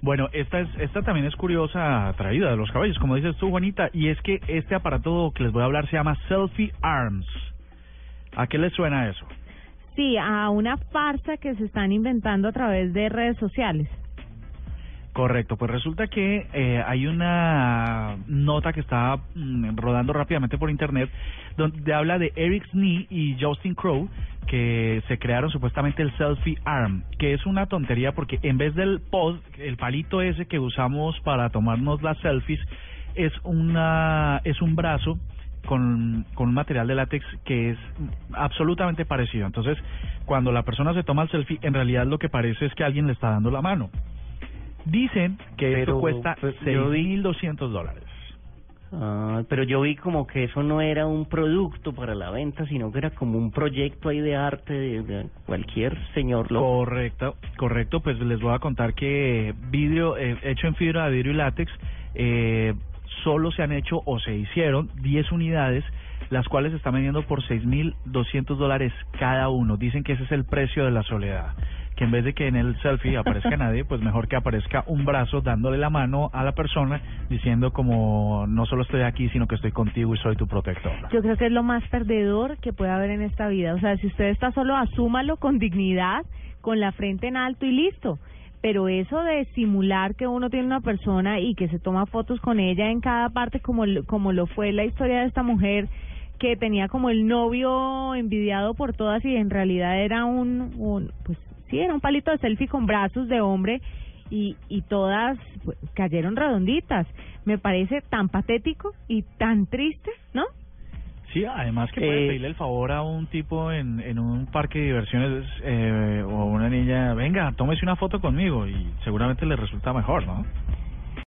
Bueno, esta es esta también es curiosa traída de los caballos, como dices tú, Juanita, y es que este aparato que les voy a hablar se llama Selfie Arms. ¿A qué les suena eso? Sí, a una farsa que se están inventando a través de redes sociales. Correcto, pues resulta que eh, hay una nota que está mm, rodando rápidamente por internet donde habla de Eric Snee y Justin Crow que se crearon supuestamente el selfie arm, que es una tontería porque en vez del pod, el palito ese que usamos para tomarnos las selfies, es una es un brazo con, con un material de látex que es absolutamente parecido. Entonces, cuando la persona se toma el selfie, en realidad lo que parece es que alguien le está dando la mano. Dicen que esto Pero, cuesta pues, yo vi- 6.200 dólares. Ah, pero yo vi como que eso no era un producto para la venta, sino que era como un proyecto ahí de arte de, de cualquier señor loco. Correcto, correcto. Pues les voy a contar que vidrio eh, hecho en fibra de vidrio y látex eh, solo se han hecho o se hicieron 10 unidades, las cuales se están vendiendo por 6.200 dólares cada uno. Dicen que ese es el precio de la soledad. Que en vez de que en el selfie aparezca nadie, pues mejor que aparezca un brazo dándole la mano a la persona diciendo como no solo estoy aquí, sino que estoy contigo y soy tu protector. Yo creo que es lo más perdedor que puede haber en esta vida. O sea, si usted está solo, asúmalo con dignidad, con la frente en alto y listo. Pero eso de simular que uno tiene una persona y que se toma fotos con ella en cada parte, como, lo- como lo fue la historia de esta mujer que tenía como el novio envidiado por todas y en realidad era un, un pues sí, era un palito de selfie con brazos de hombre y, y todas pues, cayeron redonditas. Me parece tan patético y tan triste, ¿no? Sí, además que puede Eh, pedirle el favor a un tipo en, en un parque de diversiones eh, o a una niña, venga, tómese una foto conmigo y seguramente le resulta mejor, ¿no?